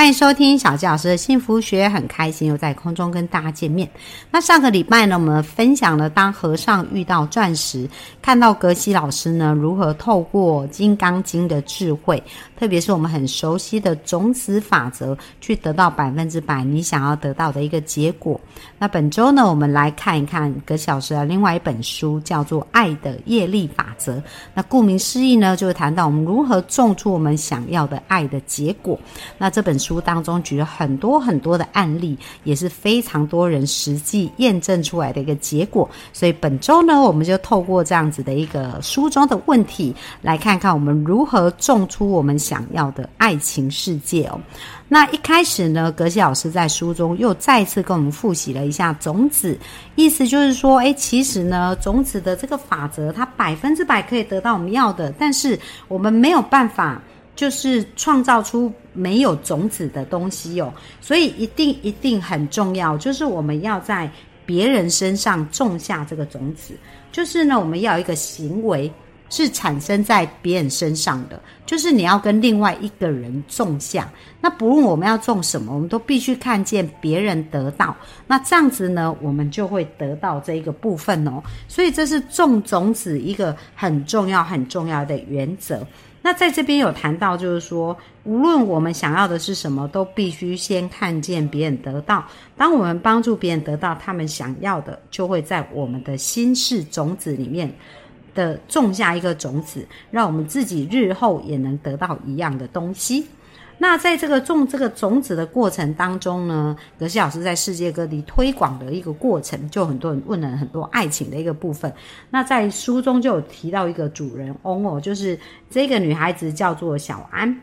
欢迎收听小吉老师的幸福学，很开心又在空中跟大家见面。那上个礼拜呢，我们分享了当和尚遇到钻石，看到格西老师呢如何透过《金刚经》的智慧，特别是我们很熟悉的种子法则，去得到百分之百你想要得到的一个结果。那本周呢，我们来看一看格西老师的另外一本书，叫做《爱的业力法则》。那顾名思义呢，就是谈到我们如何种出我们想要的爱的结果。那这本书。书当中举了很多很多的案例，也是非常多人实际验证出来的一个结果。所以本周呢，我们就透过这样子的一个书中的问题，来看看我们如何种出我们想要的爱情世界哦。那一开始呢，格西老师在书中又再次跟我们复习了一下种子，意思就是说，诶，其实呢，种子的这个法则，它百分之百可以得到我们要的，但是我们没有办法。就是创造出没有种子的东西哦，所以一定一定很重要，就是我们要在别人身上种下这个种子。就是呢，我们要有一个行为是产生在别人身上的，就是你要跟另外一个人种下。那不论我们要种什么，我们都必须看见别人得到，那这样子呢，我们就会得到这一个部分哦。所以这是种种子一个很重要很重要的原则。那在这边有谈到，就是说，无论我们想要的是什么，都必须先看见别人得到。当我们帮助别人得到他们想要的，就会在我们的心事种子里面的种下一个种子，让我们自己日后也能得到一样的东西。那在这个种这个种子的过程当中呢，格西老师在世界各地推广的一个过程，就很多人问了很多爱情的一个部分。那在书中就有提到一个主人翁哦，就是这个女孩子叫做小安。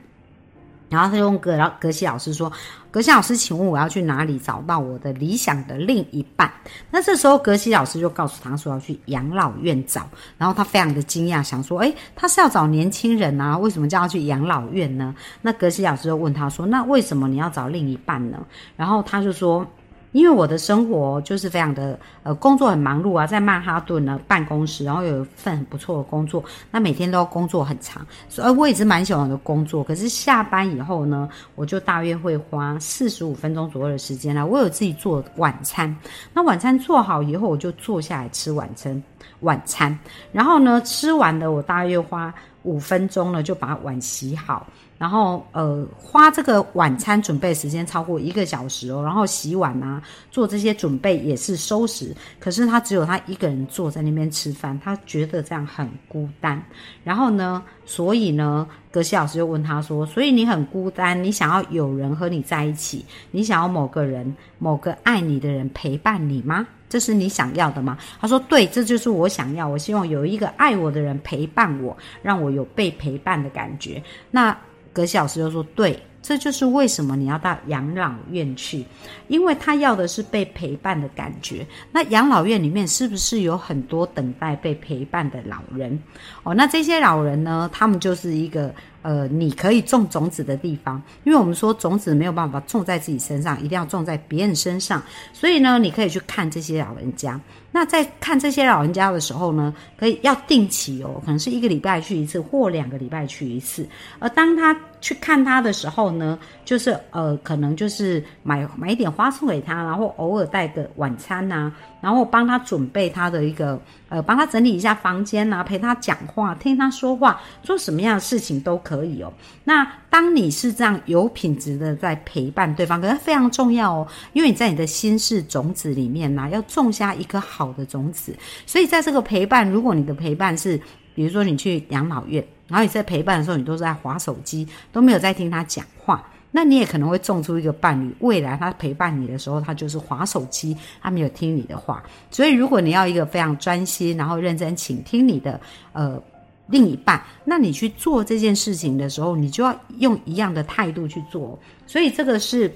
然后他就问格老格西老师说：“格西老师，请问我要去哪里找到我的理想的另一半？”那这时候格西老师就告诉他说：“要去养老院找。”然后他非常的惊讶，想说：“诶，他是要找年轻人啊？为什么叫他去养老院呢？”那格西老师就问他说：“那为什么你要找另一半呢？”然后他就说。因为我的生活就是非常的呃，工作很忙碌啊，在曼哈顿呢办公室，然后有一份很不错的工作，那每天都要工作很长，所以我也是蛮喜欢的工作。可是下班以后呢，我就大约会花四十五分钟左右的时间来，我有自己做晚餐。那晚餐做好以后，我就坐下来吃晚餐。晚餐，然后呢，吃完了，我大约花五分钟呢，就把碗洗好。然后，呃，花这个晚餐准备时间超过一个小时哦。然后洗碗啊，做这些准备也是收拾。可是他只有他一个人坐在那边吃饭，他觉得这样很孤单。然后呢，所以呢，格西老师就问他说：“所以你很孤单，你想要有人和你在一起，你想要某个人、某个爱你的人陪伴你吗？这是你想要的吗？”他说：“对，这就是我想要。我希望有一个爱我的人陪伴我，让我有被陪伴的感觉。”那。葛小石就说：“对，这就是为什么你要到养老院去，因为他要的是被陪伴的感觉。那养老院里面是不是有很多等待被陪伴的老人？哦，那这些老人呢，他们就是一个。”呃，你可以种种子的地方，因为我们说种子没有办法种在自己身上，一定要种在别人身上。所以呢，你可以去看这些老人家。那在看这些老人家的时候呢，可以要定期哦，可能是一个礼拜去一次，或两个礼拜去一次。而当他去看他的时候呢，就是呃，可能就是买买一点花送给他，然后偶尔带个晚餐呐，然后帮他准备他的一个呃，帮他整理一下房间呐，陪他讲话，听他说话，做什么样的事情都可。以哦，那当你是这样有品质的在陪伴对方，可是非常重要哦，因为你在你的心事种子里面呢，要种下一颗好的种子。所以在这个陪伴，如果你的陪伴是，比如说你去养老院，然后你在陪伴的时候，你都是在划手机，都没有在听他讲话，那你也可能会种出一个伴侣，未来他陪伴你的时候，他就是划手机，他没有听你的话。所以如果你要一个非常专心，然后认真倾听你的，呃。另一半，那你去做这件事情的时候，你就要用一样的态度去做。所以这个是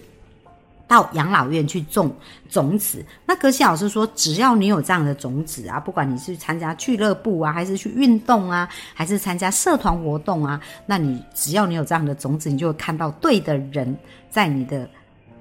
到养老院去种种子。那格西老师说，只要你有这样的种子啊，不管你是参加俱乐部啊，还是去运动啊，还是参加社团活动啊，那你只要你有这样的种子，你就会看到对的人在你的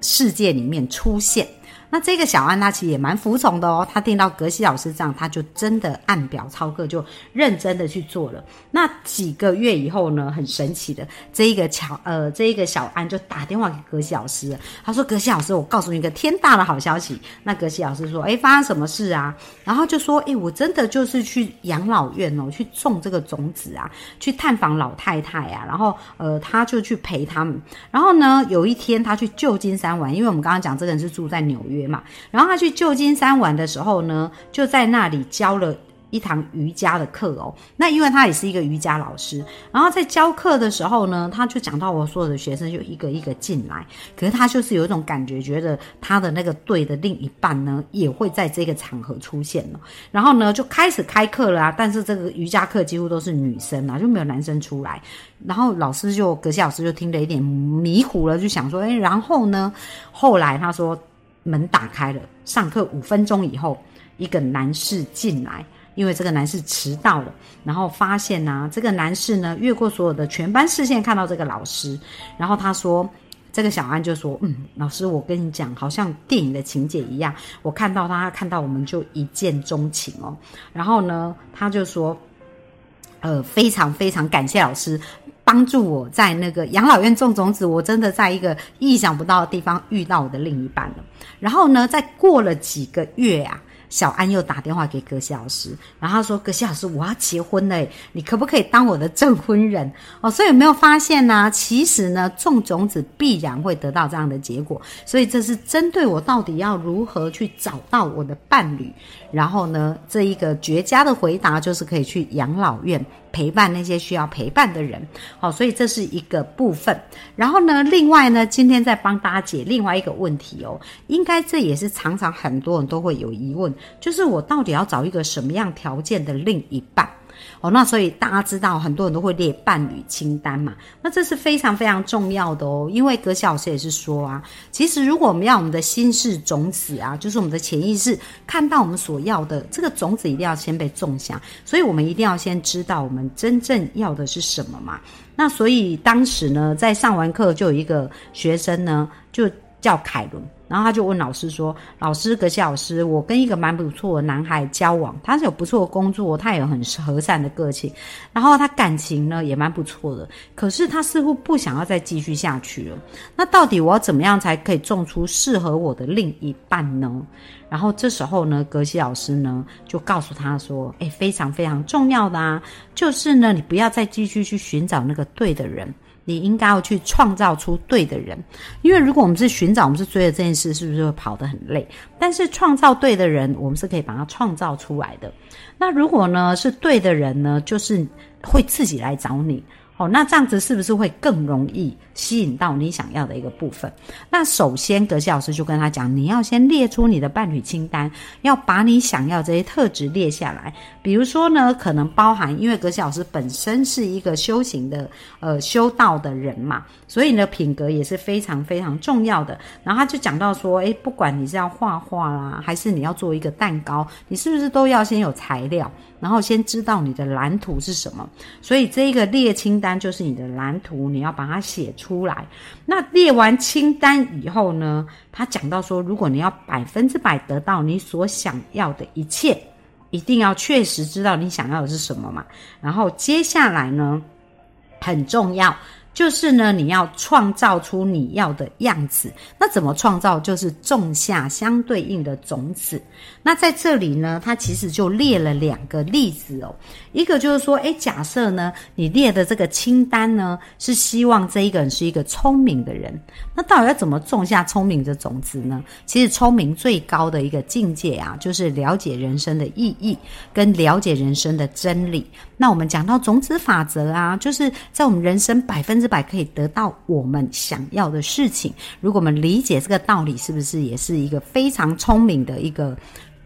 世界里面出现。那这个小安他其实也蛮服从的哦，他听到格西老师这样，他就真的按表操课，就认真的去做了。那几个月以后呢，很神奇的，这一个乔呃，这一个小安就打电话给格西老师，他说：“格西老师，我告诉你一个天大的好消息。”那格西老师说：“哎，发生什么事啊？”然后就说：“哎，我真的就是去养老院哦，去种这个种子啊，去探访老太太啊，然后呃，他就去陪他们。然后呢，有一天他去旧金山玩，因为我们刚刚讲这个人是住在纽约。”嘛，然后他去旧金山玩的时候呢，就在那里教了一堂瑜伽的课哦。那因为他也是一个瑜伽老师，然后在教课的时候呢，他就讲到我所有的学生就一个一个进来，可是他就是有一种感觉，觉得他的那个队的另一半呢也会在这个场合出现了。然后呢就开始开课了啊，但是这个瑜伽课几乎都是女生啊，就没有男生出来。然后老师就格西老师就听得有点迷糊了，就想说，哎，然后呢，后来他说。门打开了，上课五分钟以后，一个男士进来，因为这个男士迟到了，然后发现呢，这个男士呢越过所有的全班视线看到这个老师，然后他说，这个小安就说，嗯，老师，我跟你讲，好像电影的情节一样，我看到他，看到我们就一见钟情哦，然后呢，他就说，呃，非常非常感谢老师。帮助我在那个养老院种种子，我真的在一个意想不到的地方遇到我的另一半了。然后呢，在过了几个月啊。小安又打电话给葛西老师，然后他说：“葛西老师，我要结婚了，你可不可以当我的证婚人？” 哦，所以有没有发现呢？其实呢，种种子必然会得到这样的结果。所以这是针对我到底要如何去找到我的伴侣。然后呢，这一个绝佳的回答就是可以去养老院陪伴那些需要陪伴的人。好，所以这是一个部分。然后呢，另外呢，今天再帮大家解另外一个问题哦，应该这也是常常很多人都会有疑问。就是我到底要找一个什么样条件的另一半？哦，那所以大家知道，很多人都会列伴侣清单嘛。那这是非常非常重要的哦，因为葛小老师也是说啊，其实如果我们要我们的心事种子啊，就是我们的潜意识看到我们所要的这个种子，一定要先被种下。所以我们一定要先知道我们真正要的是什么嘛。那所以当时呢，在上完课就有一个学生呢，就叫凯伦。然后他就问老师说：“老师，格西老师，我跟一个蛮不错的男孩交往，他是有不错的工作，他也很和善的个性，然后他感情呢也蛮不错的。可是他似乎不想要再继续下去了。那到底我要怎么样才可以种出适合我的另一半呢？”然后这时候呢，格西老师呢就告诉他说：“诶，非常非常重要的啊，就是呢，你不要再继续去寻找那个对的人。”你应该要去创造出对的人，因为如果我们是寻找，我们是追的这件事，是不是会跑得很累？但是创造对的人，我们是可以把它创造出来的。那如果呢是对的人呢，就是会自己来找你。哦，那这样子是不是会更容易吸引到你想要的一个部分？那首先，格西老师就跟他讲，你要先列出你的伴侣清单，要把你想要这些特质列下来。比如说呢，可能包含，因为格西老师本身是一个修行的呃修道的人嘛，所以呢品格也是非常非常重要的。然后他就讲到说，诶，不管你是要画画啦，还是你要做一个蛋糕，你是不是都要先有材料？然后先知道你的蓝图是什么，所以这一个列清单就是你的蓝图，你要把它写出来。那列完清单以后呢，他讲到说，如果你要百分之百得到你所想要的一切，一定要确实知道你想要的是什么嘛。然后接下来呢，很重要。就是呢，你要创造出你要的样子。那怎么创造？就是种下相对应的种子。那在这里呢，他其实就列了两个例子哦。一个就是说，诶，假设呢，你列的这个清单呢，是希望这一个人是一个聪明的人。那到底要怎么种下聪明的种子呢？其实聪明最高的一个境界啊，就是了解人生的意义，跟了解人生的真理。那我们讲到种子法则啊，就是在我们人生百分之百可以得到我们想要的事情。如果我们理解这个道理，是不是也是一个非常聪明的一个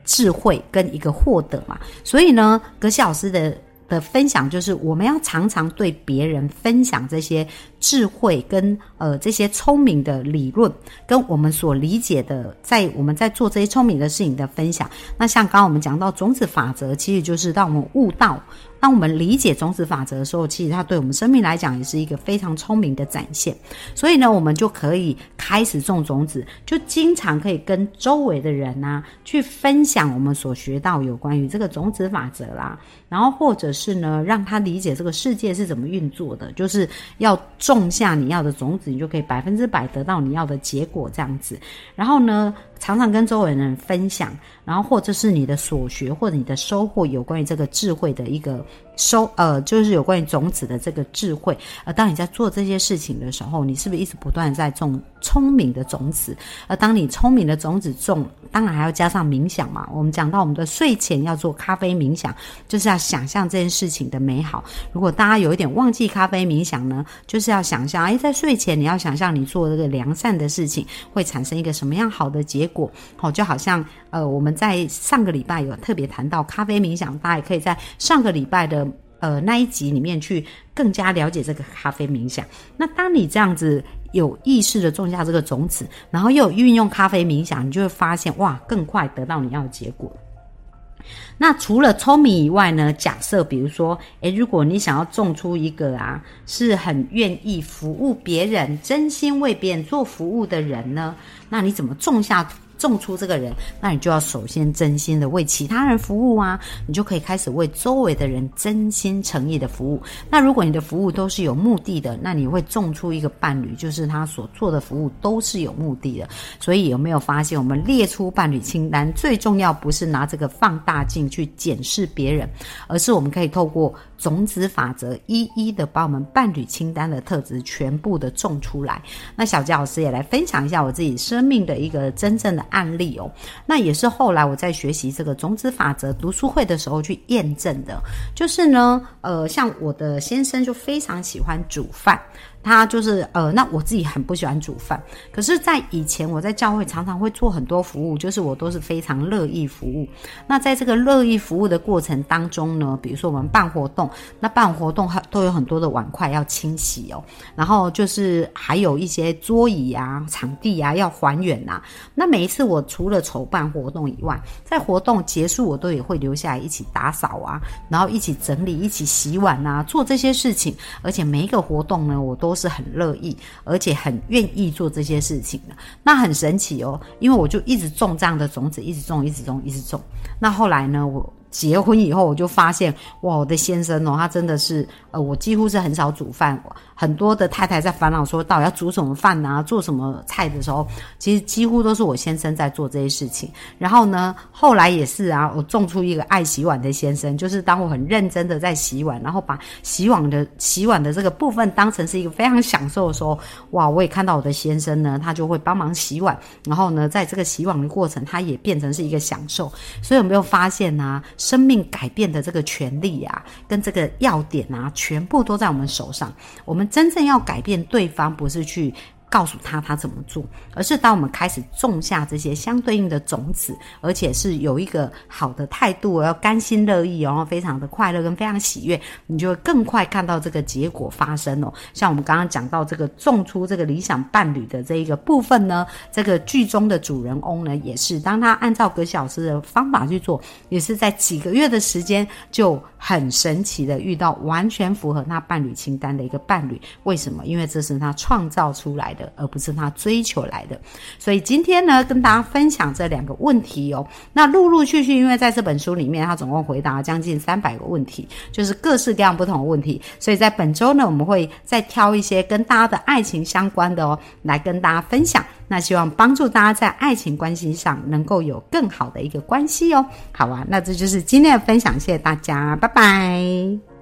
智慧跟一个获得嘛？所以呢，格西老师的。的分享就是，我们要常常对别人分享这些智慧跟呃这些聪明的理论，跟我们所理解的，在我们在做这些聪明的事情的分享。那像刚刚我们讲到种子法则，其实就是让我们悟到。当我们理解种子法则的时候，其实它对我们生命来讲也是一个非常聪明的展现。所以呢，我们就可以开始种种子，就经常可以跟周围的人啊去分享我们所学到有关于这个种子法则啦。然后或者是呢，让他理解这个世界是怎么运作的，就是要种种下你要的种子，你就可以百分之百得到你要的结果这样子。然后呢，常常跟周围人分享，然后或者是你的所学或者你的收获有关于这个智慧的一个。收呃，就是有关于种子的这个智慧。而当你在做这些事情的时候，你是不是一直不断在种聪明的种子？而当你聪明的种子种，当然还要加上冥想嘛。我们讲到我们的睡前要做咖啡冥想，就是要想象这件事情的美好。如果大家有一点忘记咖啡冥想呢，就是要想象，哎，在睡前你要想象你做这个良善的事情会产生一个什么样好的结果。好，就好像呃，我们在上个礼拜有特别谈到咖啡冥想，大家也可以在上个礼拜的。呃，那一集里面去更加了解这个咖啡冥想。那当你这样子有意识的种下这个种子，然后又运用咖啡冥想，你就会发现哇，更快得到你要的结果。那除了聪明以外呢？假设比如说，诶，如果你想要种出一个啊，是很愿意服务别人、真心为别人做服务的人呢，那你怎么种下？种出这个人，那你就要首先真心的为其他人服务啊，你就可以开始为周围的人真心诚意的服务。那如果你的服务都是有目的的，那你会种出一个伴侣，就是他所做的服务都是有目的的。所以有没有发现，我们列出伴侣清单最重要不是拿这个放大镜去检视别人，而是我们可以透过种子法则一一的把我们伴侣清单的特质全部的种出来。那小杰老师也来分享一下我自己生命的一个真正的。案例哦，那也是后来我在学习这个种子法则读书会的时候去验证的。就是呢，呃，像我的先生就非常喜欢煮饭。他就是呃，那我自己很不喜欢煮饭，可是，在以前我在教会常常会做很多服务，就是我都是非常乐意服务。那在这个乐意服务的过程当中呢，比如说我们办活动，那办活动都有很多的碗筷要清洗哦，然后就是还有一些桌椅啊、场地啊要还原呐。那每一次我除了筹办活动以外，在活动结束我都也会留下来一起打扫啊，然后一起整理、一起洗碗啊，做这些事情。而且每一个活动呢，我都是很乐意，而且很愿意做这些事情的，那很神奇哦。因为我就一直种这样的种子，一直种，一直种，一直种。那后来呢，我结婚以后，我就发现，哇，我的先生哦，他真的是，呃，我几乎是很少煮饭。很多的太太在烦恼说，到底要煮什么饭啊，做什么菜的时候，其实几乎都是我先生在做这些事情。然后呢，后来也是啊，我种出一个爱洗碗的先生，就是当我很认真的在洗碗，然后把洗碗的洗碗的这个部分当成是一个非常享受的时候，哇，我也看到我的先生呢，他就会帮忙洗碗，然后呢，在这个洗碗的过程，他也变成是一个享受。所以有没有发现呢？生命改变的这个权利啊，跟这个要点啊，全部都在我们手上，我们。真正要改变对方，不是去。告诉他他怎么做，而是当我们开始种下这些相对应的种子，而且是有一个好的态度，要甘心乐意，然后非常的快乐跟非常喜悦，你就会更快看到这个结果发生哦。像我们刚刚讲到这个种出这个理想伴侣的这一个部分呢，这个剧中的主人翁呢，也是当他按照葛小师的方法去做，也是在几个月的时间就很神奇的遇到完全符合他伴侣清单的一个伴侣。为什么？因为这是他创造出来。的，而不是他追求来的，所以今天呢，跟大家分享这两个问题哦。那陆陆续续，因为在这本书里面，他总共回答将近三百个问题，就是各式各样不同的问题。所以在本周呢，我们会再挑一些跟大家的爱情相关的哦，来跟大家分享。那希望帮助大家在爱情关系上能够有更好的一个关系哦。好啊，那这就是今天的分享，谢谢大家，拜拜。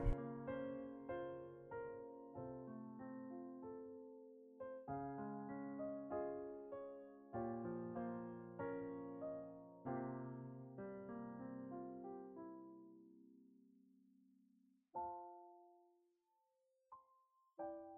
you